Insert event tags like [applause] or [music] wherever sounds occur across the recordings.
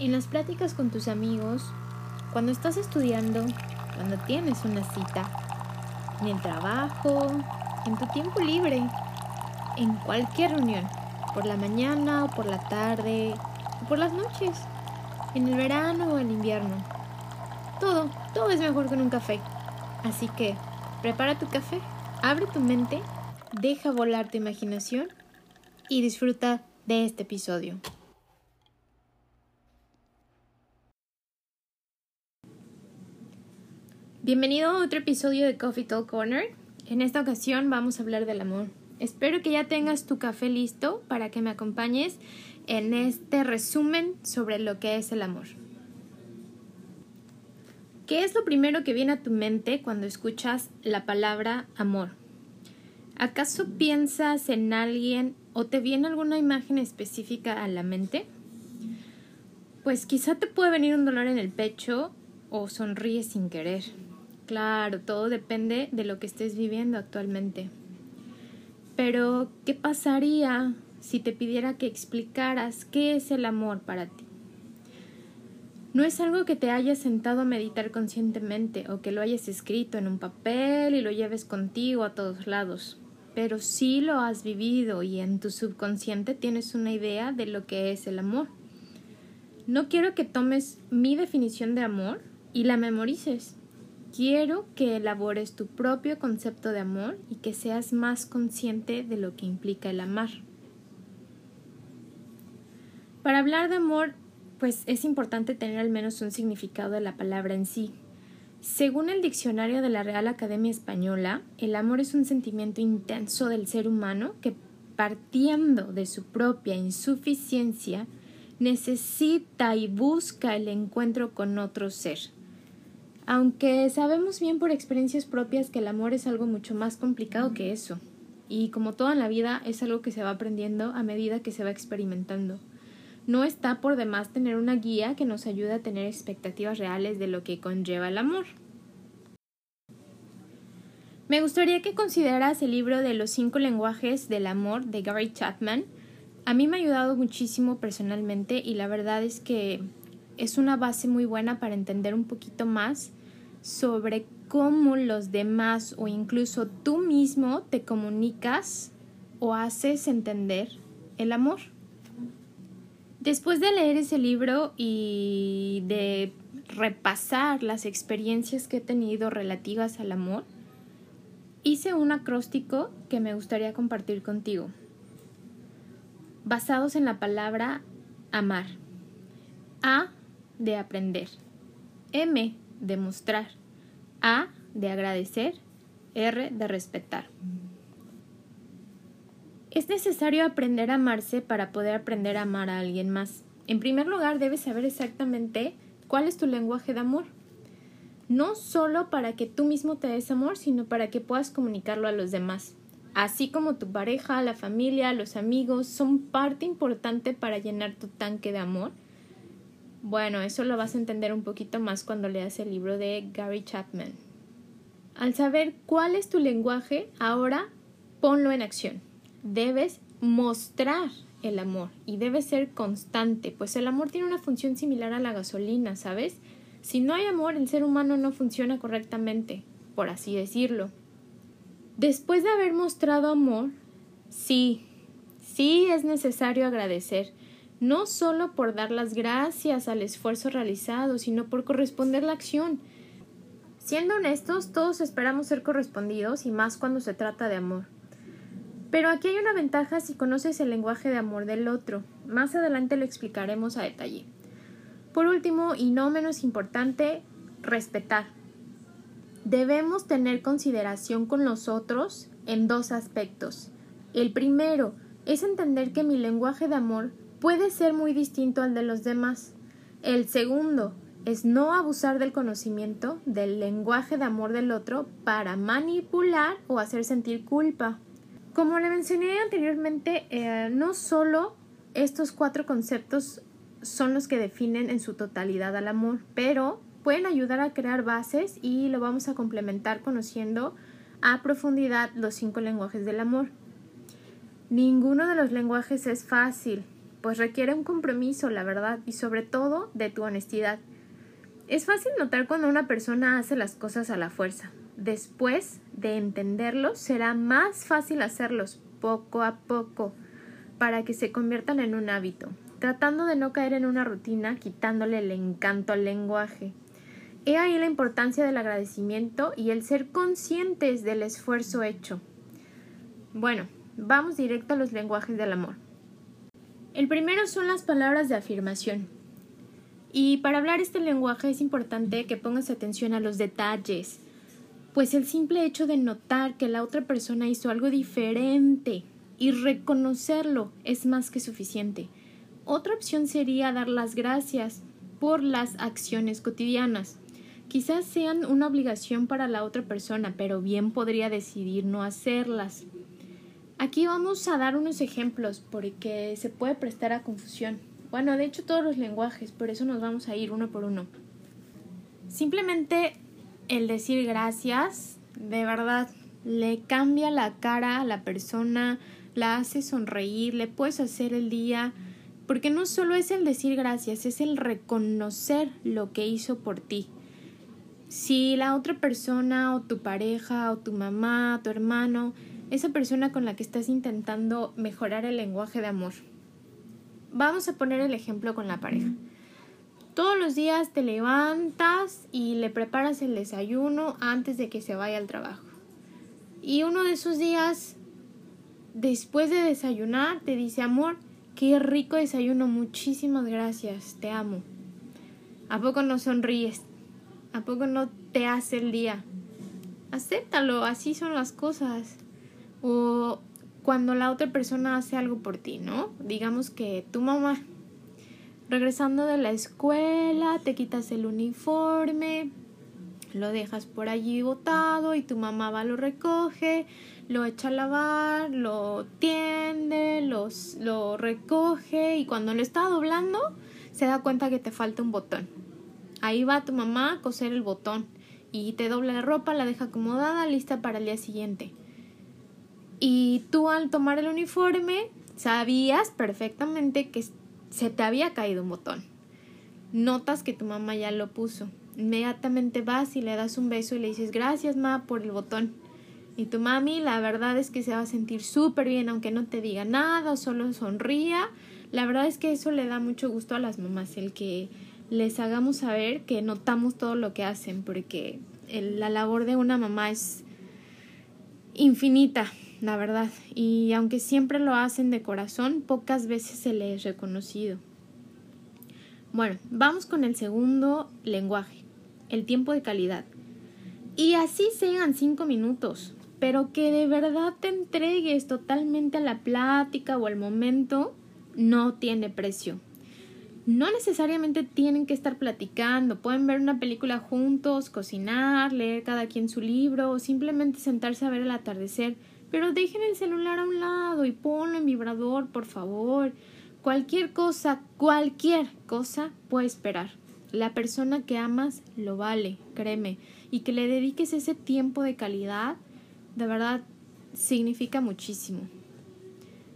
En las pláticas con tus amigos, cuando estás estudiando, cuando tienes una cita, en el trabajo, en tu tiempo libre, en cualquier reunión, por la mañana o por la tarde o por las noches, en el verano o el invierno. Todo, todo es mejor con un café. Así que, prepara tu café, abre tu mente, deja volar tu imaginación y disfruta de este episodio. Bienvenido a otro episodio de Coffee Talk Corner. En esta ocasión vamos a hablar del amor. Espero que ya tengas tu café listo para que me acompañes en este resumen sobre lo que es el amor. ¿Qué es lo primero que viene a tu mente cuando escuchas la palabra amor? ¿Acaso piensas en alguien o te viene alguna imagen específica a la mente? Pues quizá te puede venir un dolor en el pecho o sonríes sin querer. Claro, todo depende de lo que estés viviendo actualmente. Pero, ¿qué pasaría si te pidiera que explicaras qué es el amor para ti? No es algo que te hayas sentado a meditar conscientemente o que lo hayas escrito en un papel y lo lleves contigo a todos lados, pero sí lo has vivido y en tu subconsciente tienes una idea de lo que es el amor. No quiero que tomes mi definición de amor y la memorices Quiero que elabores tu propio concepto de amor y que seas más consciente de lo que implica el amar. Para hablar de amor, pues es importante tener al menos un significado de la palabra en sí. Según el diccionario de la Real Academia Española, el amor es un sentimiento intenso del ser humano que, partiendo de su propia insuficiencia, necesita y busca el encuentro con otro ser aunque sabemos bien por experiencias propias que el amor es algo mucho más complicado que eso. Y como toda en la vida es algo que se va aprendiendo a medida que se va experimentando. No está por demás tener una guía que nos ayude a tener expectativas reales de lo que conlleva el amor. Me gustaría que consideras el libro de los cinco lenguajes del amor de Gary Chapman. A mí me ha ayudado muchísimo personalmente y la verdad es que es una base muy buena para entender un poquito más sobre cómo los demás o incluso tú mismo te comunicas o haces entender el amor. Después de leer ese libro y de repasar las experiencias que he tenido relativas al amor, hice un acróstico que me gustaría compartir contigo, basados en la palabra amar. A de aprender, M de mostrar, A de agradecer, R de respetar. Es necesario aprender a amarse para poder aprender a amar a alguien más. En primer lugar, debes saber exactamente cuál es tu lenguaje de amor. No solo para que tú mismo te des amor, sino para que puedas comunicarlo a los demás. Así como tu pareja, la familia, los amigos son parte importante para llenar tu tanque de amor bueno, eso lo vas a entender un poquito más cuando leas el libro de Gary Chapman. Al saber cuál es tu lenguaje, ahora ponlo en acción. Debes mostrar el amor y debe ser constante, pues el amor tiene una función similar a la gasolina, ¿sabes? Si no hay amor, el ser humano no funciona correctamente, por así decirlo. Después de haber mostrado amor, sí, sí es necesario agradecer, no solo por dar las gracias al esfuerzo realizado, sino por corresponder la acción. Siendo honestos, todos esperamos ser correspondidos y más cuando se trata de amor. Pero aquí hay una ventaja si conoces el lenguaje de amor del otro. Más adelante lo explicaremos a detalle. Por último, y no menos importante, respetar. Debemos tener consideración con los otros en dos aspectos. El primero es entender que mi lenguaje de amor puede ser muy distinto al de los demás. El segundo es no abusar del conocimiento, del lenguaje de amor del otro para manipular o hacer sentir culpa. Como le mencioné anteriormente, eh, no solo estos cuatro conceptos son los que definen en su totalidad al amor, pero pueden ayudar a crear bases y lo vamos a complementar conociendo a profundidad los cinco lenguajes del amor. Ninguno de los lenguajes es fácil, pues requiere un compromiso, la verdad, y sobre todo de tu honestidad. Es fácil notar cuando una persona hace las cosas a la fuerza. Después de entenderlos, será más fácil hacerlos poco a poco para que se conviertan en un hábito, tratando de no caer en una rutina, quitándole el encanto al lenguaje. He ahí la importancia del agradecimiento y el ser conscientes del esfuerzo hecho. Bueno, vamos directo a los lenguajes del amor. El primero son las palabras de afirmación. Y para hablar este lenguaje es importante que pongas atención a los detalles, pues el simple hecho de notar que la otra persona hizo algo diferente y reconocerlo es más que suficiente. Otra opción sería dar las gracias por las acciones cotidianas. Quizás sean una obligación para la otra persona, pero bien podría decidir no hacerlas. Aquí vamos a dar unos ejemplos porque se puede prestar a confusión. Bueno, de hecho todos los lenguajes, por eso nos vamos a ir uno por uno. Simplemente el decir gracias, de verdad, le cambia la cara a la persona, la hace sonreír, le puedes hacer el día, porque no solo es el decir gracias, es el reconocer lo que hizo por ti. Si la otra persona o tu pareja o tu mamá, tu hermano, esa persona con la que estás intentando mejorar el lenguaje de amor. Vamos a poner el ejemplo con la pareja. Todos los días te levantas y le preparas el desayuno antes de que se vaya al trabajo. Y uno de esos días, después de desayunar, te dice, amor, qué rico desayuno, muchísimas gracias, te amo. ¿A poco no sonríes? ¿A poco no te hace el día? Acéptalo, así son las cosas o cuando la otra persona hace algo por ti, ¿no? Digamos que tu mamá, regresando de la escuela, te quitas el uniforme, lo dejas por allí botado y tu mamá va, lo recoge, lo echa a lavar, lo tiende, lo recoge y cuando lo está doblando se da cuenta que te falta un botón. Ahí va tu mamá a coser el botón y te dobla la ropa, la deja acomodada, lista para el día siguiente. Y tú al tomar el uniforme sabías perfectamente que se te había caído un botón. Notas que tu mamá ya lo puso. Inmediatamente vas y le das un beso y le dices gracias ma por el botón. Y tu mami la verdad es que se va a sentir súper bien aunque no te diga nada solo sonría. La verdad es que eso le da mucho gusto a las mamás, el que les hagamos saber que notamos todo lo que hacen, porque la labor de una mamá es infinita la verdad. Y aunque siempre lo hacen de corazón, pocas veces se les es reconocido. Bueno, vamos con el segundo lenguaje, el tiempo de calidad. Y así sean cinco minutos, pero que de verdad te entregues totalmente a la plática o al momento, no tiene precio. No necesariamente tienen que estar platicando, pueden ver una película juntos, cocinar, leer cada quien su libro o simplemente sentarse a ver el atardecer pero dejen el celular a un lado y ponlo en vibrador, por favor. Cualquier cosa, cualquier cosa puede esperar. La persona que amas lo vale, créeme. Y que le dediques ese tiempo de calidad, de verdad, significa muchísimo.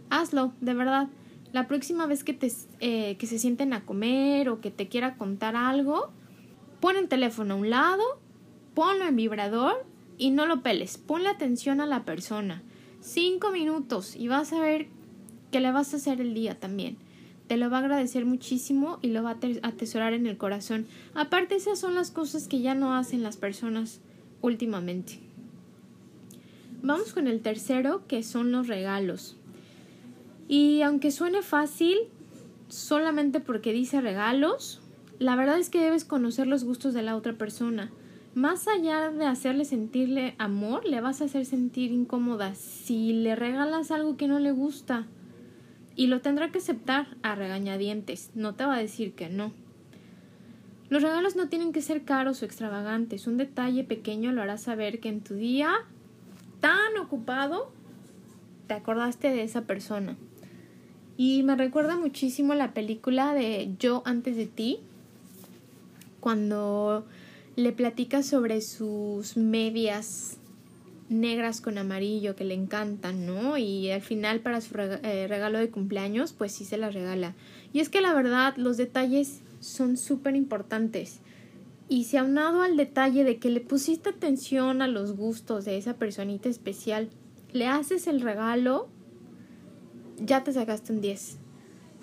Hazlo, de verdad. La próxima vez que, te, eh, que se sienten a comer o que te quiera contar algo, pon el teléfono a un lado, ponlo en vibrador y no lo peles. Ponle atención a la persona. Cinco minutos y vas a ver que le vas a hacer el día también. Te lo va a agradecer muchísimo y lo va a atesorar en el corazón. Aparte, esas son las cosas que ya no hacen las personas últimamente. Vamos con el tercero, que son los regalos. Y aunque suene fácil, solamente porque dice regalos, la verdad es que debes conocer los gustos de la otra persona más allá de hacerle sentirle amor, le vas a hacer sentir incómoda si le regalas algo que no le gusta. Y lo tendrá que aceptar a regañadientes, no te va a decir que no. Los regalos no tienen que ser caros o extravagantes, un detalle pequeño lo hará saber que en tu día tan ocupado te acordaste de esa persona. Y me recuerda muchísimo la película de Yo antes de ti, cuando le platica sobre sus medias negras con amarillo que le encantan, ¿no? Y al final para su eh, regalo de cumpleaños, pues sí se las regala. Y es que la verdad, los detalles son súper importantes. Y si aunado al detalle de que le pusiste atención a los gustos de esa personita especial, le haces el regalo, ya te sacaste un 10.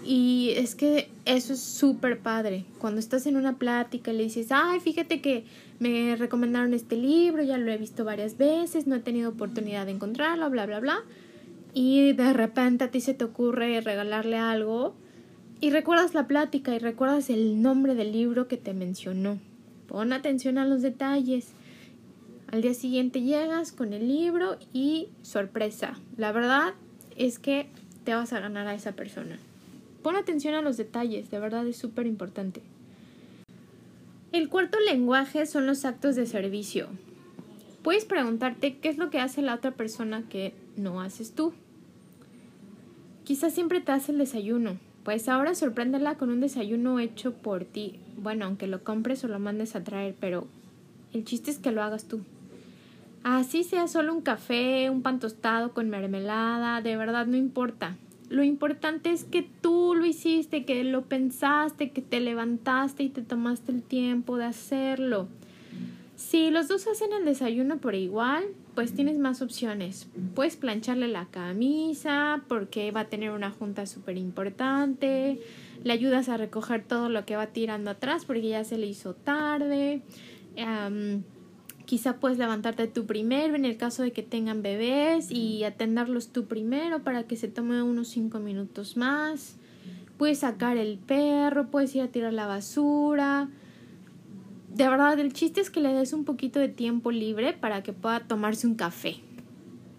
Y es que eso es súper padre. Cuando estás en una plática y le dices, ay, fíjate que me recomendaron este libro, ya lo he visto varias veces, no he tenido oportunidad de encontrarlo, bla, bla, bla. Y de repente a ti se te ocurre regalarle algo y recuerdas la plática y recuerdas el nombre del libro que te mencionó. Pon atención a los detalles. Al día siguiente llegas con el libro y sorpresa. La verdad es que te vas a ganar a esa persona. Pon atención a los detalles, de verdad es súper importante. El cuarto lenguaje son los actos de servicio. Puedes preguntarte qué es lo que hace la otra persona que no haces tú. Quizás siempre te hace el desayuno, pues ahora sorpréndela con un desayuno hecho por ti. Bueno, aunque lo compres o lo mandes a traer, pero el chiste es que lo hagas tú. Así sea solo un café, un pan tostado con mermelada, de verdad no importa. Lo importante es que tú lo hiciste, que lo pensaste, que te levantaste y te tomaste el tiempo de hacerlo. Si los dos hacen el desayuno por igual, pues tienes más opciones. Puedes plancharle la camisa porque va a tener una junta súper importante. Le ayudas a recoger todo lo que va tirando atrás porque ya se le hizo tarde. Quizá puedes levantarte tú primero en el caso de que tengan bebés y atenderlos tú primero para que se tome unos cinco minutos más. Puedes sacar el perro, puedes ir a tirar la basura. De verdad, el chiste es que le des un poquito de tiempo libre para que pueda tomarse un café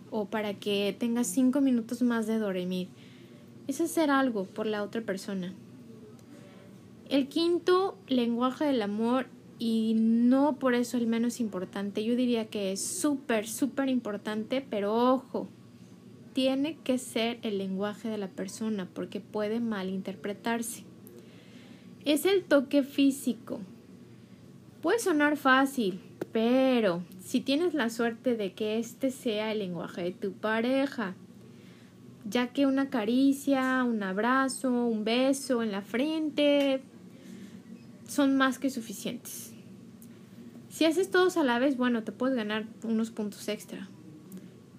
o para que tenga cinco minutos más de dormir. Es hacer algo por la otra persona. El quinto lenguaje del amor y no por eso el menos importante. Yo diría que es súper, súper importante, pero ojo, tiene que ser el lenguaje de la persona porque puede malinterpretarse. Es el toque físico. Puede sonar fácil, pero si tienes la suerte de que este sea el lenguaje de tu pareja, ya que una caricia, un abrazo, un beso en la frente son más que suficientes. Si haces todos a la vez, bueno, te puedes ganar unos puntos extra.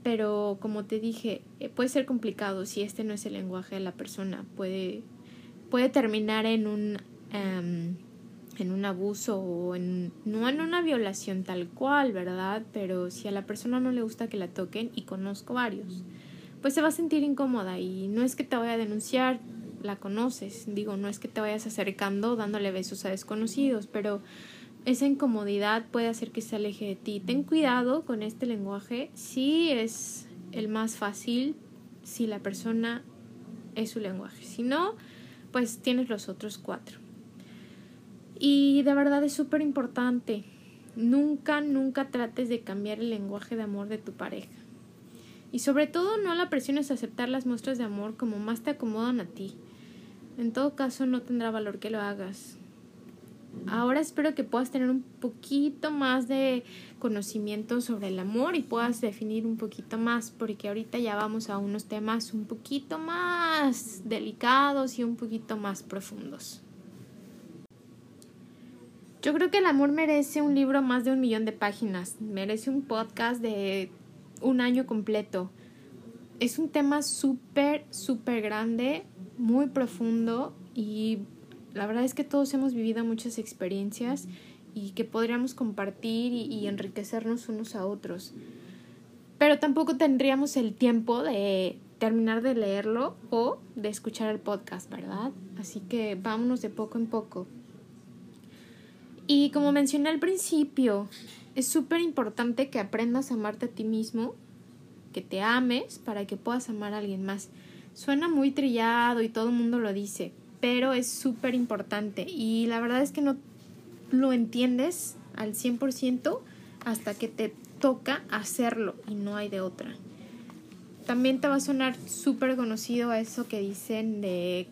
Pero como te dije, eh, puede ser complicado si este no es el lenguaje de la persona. Puede, puede terminar en un, em, en un abuso o en, no en una violación tal cual, ¿verdad? Pero si a la persona no le gusta que la toquen, y conozco varios, pues se va a sentir incómoda y no es que te vaya a denunciar, la conoces. Digo, no es que te vayas acercando dándole besos a desconocidos, pero esa incomodidad puede hacer que se aleje de ti. Ten cuidado con este lenguaje. Sí es el más fácil si la persona es su lenguaje. Si no, pues tienes los otros cuatro. Y de verdad es súper importante. Nunca, nunca trates de cambiar el lenguaje de amor de tu pareja. Y sobre todo no la presiones a aceptar las muestras de amor como más te acomodan a ti. En todo caso no tendrá valor que lo hagas. Ahora espero que puedas tener un poquito más de conocimiento sobre el amor y puedas definir un poquito más, porque ahorita ya vamos a unos temas un poquito más delicados y un poquito más profundos. Yo creo que el amor merece un libro más de un millón de páginas, merece un podcast de un año completo. Es un tema súper, súper grande, muy profundo y la verdad es que todos hemos vivido muchas experiencias y que podríamos compartir y, enriquecernos unos a otros. Pero tampoco tendríamos el tiempo de terminar de leerlo o de escuchar el podcast, ¿verdad? Así que vámonos de poco en poco. Y como mencioné al principio, es súper importante que aprendas a amarte a ti mismo, que te ames para que puedas amar a alguien más. Suena muy trillado y todo el mundo lo dice, pero es súper importante y la verdad es que no lo entiendes al 100% hasta que te toca hacerlo y no hay de otra. También te va a sonar súper conocido eso que dicen de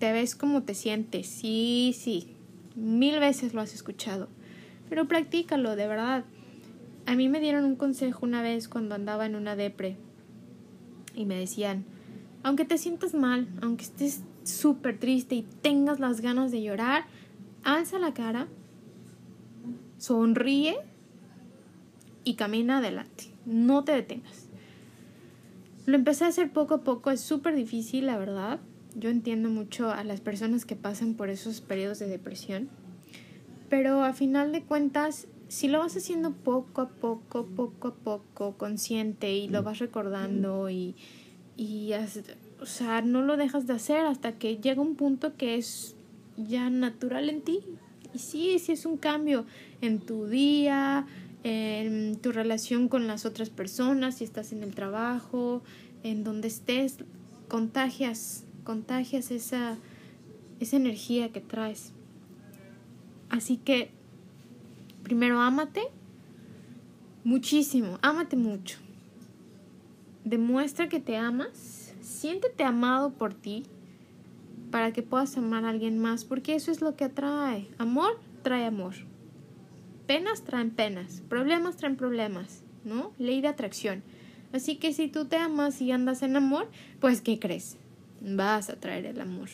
te ves como te sientes. Sí, sí, mil veces lo has escuchado, pero practícalo de verdad. a mí me dieron un consejo una vez cuando andaba en una depre y me decían, aunque te sientas mal, aunque estés súper triste y tengas las ganas de llorar, alza la cara, sonríe y camina adelante. No te detengas. Lo empecé a hacer poco a poco, es súper difícil, la verdad. Yo entiendo mucho a las personas que pasan por esos periodos de depresión. Pero a final de cuentas, si lo vas haciendo poco a poco, poco a poco, consciente y lo vas recordando y, y o sea, no lo dejas de hacer hasta que llega un punto que es ya natural en ti. Y sí, sí es un cambio en tu día, en tu relación con las otras personas, si estás en el trabajo, en donde estés, contagias, contagias esa, esa energía que traes. Así que, primero, ámate muchísimo, ámate mucho. Demuestra que te amas, siéntete amado por ti para que puedas amar a alguien más, porque eso es lo que atrae. Amor trae amor penas traen penas, problemas traen problemas, ¿no? Ley de atracción. Así que si tú te amas y andas en amor, pues ¿qué crees? Vas a traer el amor.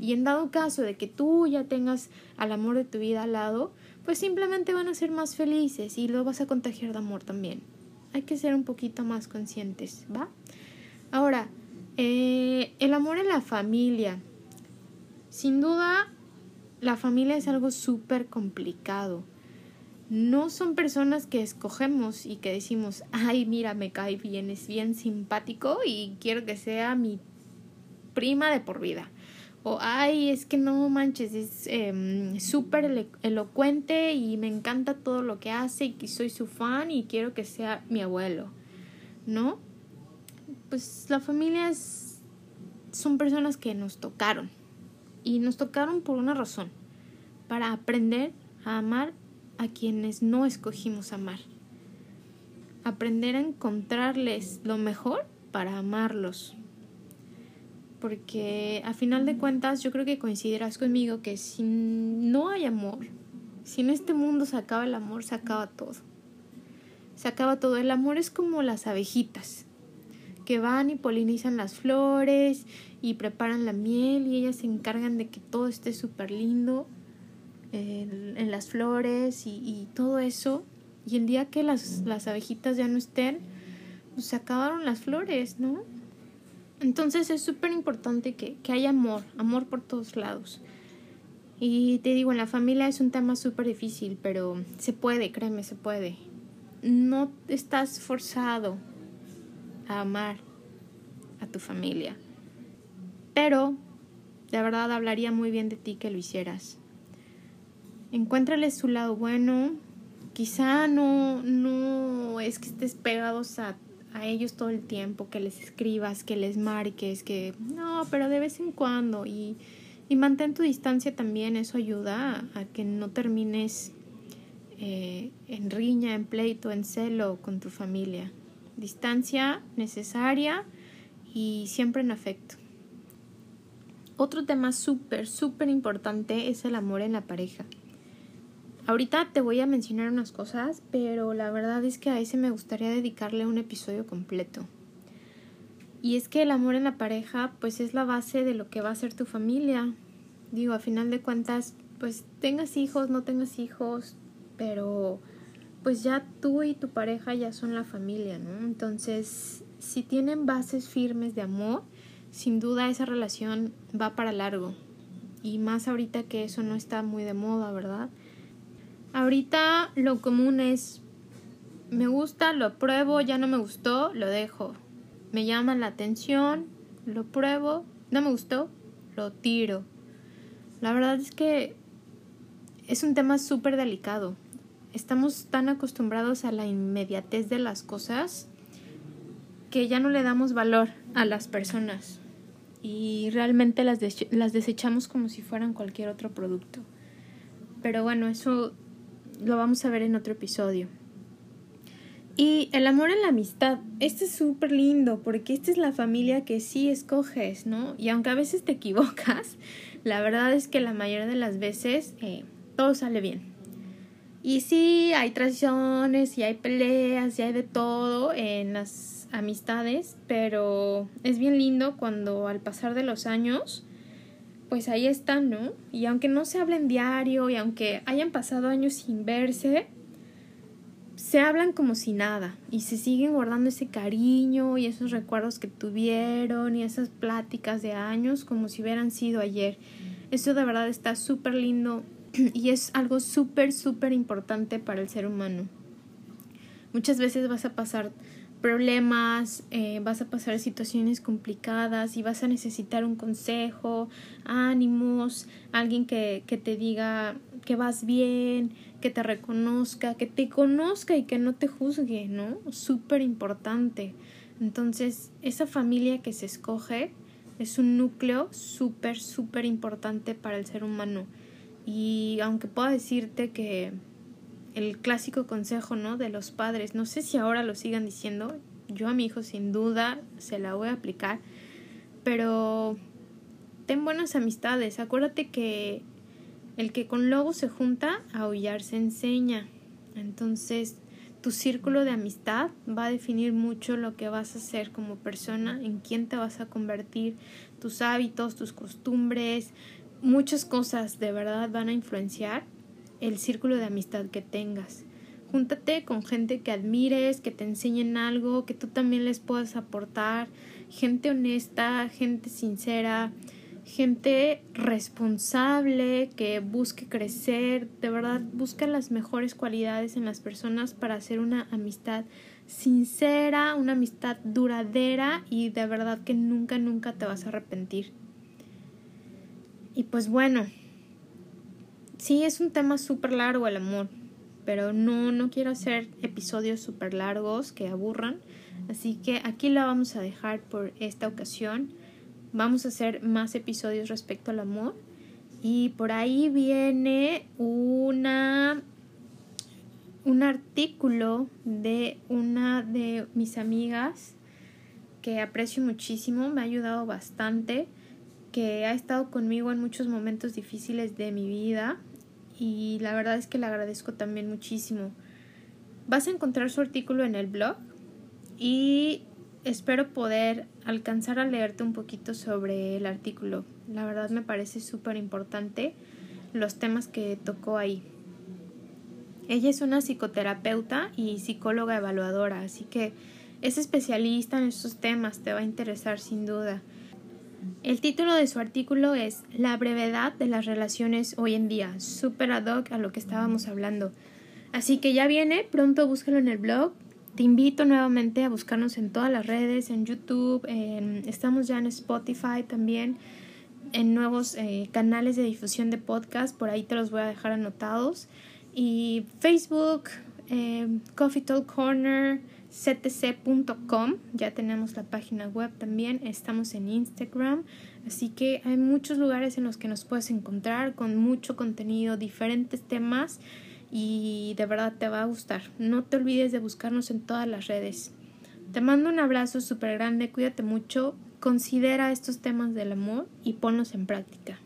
Y en dado caso de que tú ya tengas al amor de tu vida al lado, pues simplemente van a ser más felices y lo vas a contagiar de amor también. Hay que ser un poquito más conscientes, ¿va? Ahora, eh, el amor en la familia. Sin duda, la familia es algo súper complicado no son personas que escogemos y que decimos, ay, mira, me cae bien, es bien simpático y quiero que sea mi prima de por vida. O, ay, es que no manches, es eh, súper elocuente y me encanta todo lo que hace y soy su fan y quiero que sea mi abuelo. ¿No? Pues la familia es, son personas que nos tocaron. Y nos tocaron por una razón. Para aprender a amar a quienes no escogimos amar. Aprender a encontrarles lo mejor para amarlos. Porque a final de cuentas yo creo que coincidirás conmigo que si no hay amor, si en este mundo se acaba el amor, se acaba todo. Se acaba todo. El amor es como las abejitas que van y polinizan las flores y preparan la miel y ellas se encargan de que todo esté súper lindo en, las flores y, todo eso. Y el día que las, las abejitas ya no estén, pues se acabaron las flores, ¿no? Entonces es súper importante que, que haya amor, amor por todos lados. Y te digo, en la familia es un tema súper difícil, pero se puede, créeme, se puede. No estás forzado a amar a tu familia. Pero de verdad hablaría muy bien de ti que lo hicieras encuéntrale su lado bueno. Quizá no, no es que estés pegados a, a ellos todo el tiempo, que les escribas, que les marques, que no, pero de vez en cuando. Y, y mantén tu distancia también, eso ayuda a, que no termines eh, en riña, en pleito, en celo con tu familia. Distancia necesaria y siempre en afecto. Otro tema súper, súper importante es el amor en la pareja. Ahorita te voy a mencionar unas cosas, pero la verdad es que a ese me gustaría dedicarle un episodio completo. Y es que el amor en la pareja pues es la base de lo que va a ser tu familia. Digo, a final de cuentas, pues tengas hijos, no tengas hijos, pero pues ya tú y tu pareja ya son la familia, ¿no? Entonces, si tienen bases firmes de amor, sin duda esa relación va para largo. Y más ahorita que eso no está muy de moda, ¿verdad? Ahorita lo común es, me gusta, lo pruebo, ya no me gustó, lo dejo. Me llama la atención, lo pruebo, no me gustó, lo tiro. La verdad es que es un tema súper delicado. Estamos tan acostumbrados a la inmediatez de las cosas que ya no le damos valor a las personas y realmente las, las desechamos como si fueran cualquier otro producto. Pero bueno, eso lo vamos a ver en otro episodio. Y el amor en la amistad, este es súper lindo porque esta es la familia que sí escoges, ¿no? Y aunque a veces te equivocas, la verdad es que la mayoría de las veces eh, todo sale bien. Y sí, hay traiciones y hay peleas y hay de todo en las amistades, pero es bien lindo cuando al pasar de los años, pues ahí están, ¿no? Y aunque no se hablen diario y aunque hayan pasado años sin verse, se hablan como si nada y se siguen guardando ese cariño y esos recuerdos que tuvieron y esas pláticas de años como si hubieran sido ayer. Eso de verdad está súper lindo [clears throat] y es algo súper, súper importante para el ser humano. Muchas veces vas a pasar problemas, eh, vas a pasar situaciones complicadas y vas a necesitar un consejo, ánimos, alguien que, que te diga que vas bien, que te reconozca, que te conozca y que no te juzgue, ¿no? Súper importante. Entonces, esa familia que se escoge es un núcleo súper, súper importante para el ser humano. Y aunque pueda decirte que el clásico consejo, ¿no? De los padres, no sé si ahora lo sigan diciendo, yo a mi hijo sin duda se la voy a aplicar, pero ten buenas amistades, acuérdate que el que con lobo se junta, aullar se enseña. Entonces, tu círculo de amistad va a definir mucho lo que vas a hacer como persona, en quién te vas a convertir, tus hábitos, tus costumbres, muchas cosas de verdad van a influenciar el círculo de amistad que tengas. Júntate con gente que admires, que te enseñen algo, que tú también les puedas aportar, gente honesta, gente sincera, gente responsable que busque crecer, de verdad busca las mejores cualidades en las personas para hacer una amistad sincera, una amistad duradera y de verdad que nunca, nunca te vas a arrepentir. Y pues bueno, sí es un tema súper largo el amor, pero no, no quiero hacer episodios súper largos que aburran, así que aquí la vamos a dejar por esta ocasión. Vamos a hacer más episodios respecto al amor. Y por ahí viene una un artículo de una de mis amigas que aprecio muchísimo, me ha ayudado bastante, que ha estado conmigo en muchos momentos difíciles de mi vida y la verdad es que le agradezco también muchísimo. Vas a encontrar su artículo en el blog y espero poder alcanzar a leerte un poquito sobre el artículo. La verdad me parece súper importante los temas que tocó ahí. Ella es una psicoterapeuta y psicóloga evaluadora, así que es especialista en estos temas, te va a interesar sin duda. El título de su artículo es La brevedad de las relaciones hoy en día, súper ad hoc a lo que estábamos hablando. Así que ya viene, pronto búscalo en el blog, te invito nuevamente a buscarnos en todas las redes, en YouTube, estamos ya en Spotify también, en nuevos eh, canales de difusión de podcast, por ahí te los voy a dejar anotados. Y Facebook, eh, Coffee Talk Corner, ctc.com, ya tenemos la página web también, estamos en Instagram, así que hay muchos lugares en los que nos puedes encontrar con mucho contenido, diferentes temas y de verdad te va a gustar. No te olvides de buscarnos en todas las redes. Te mando un abrazo súper grande, cuídate mucho, considera estos temas del amor y ponlos en práctica.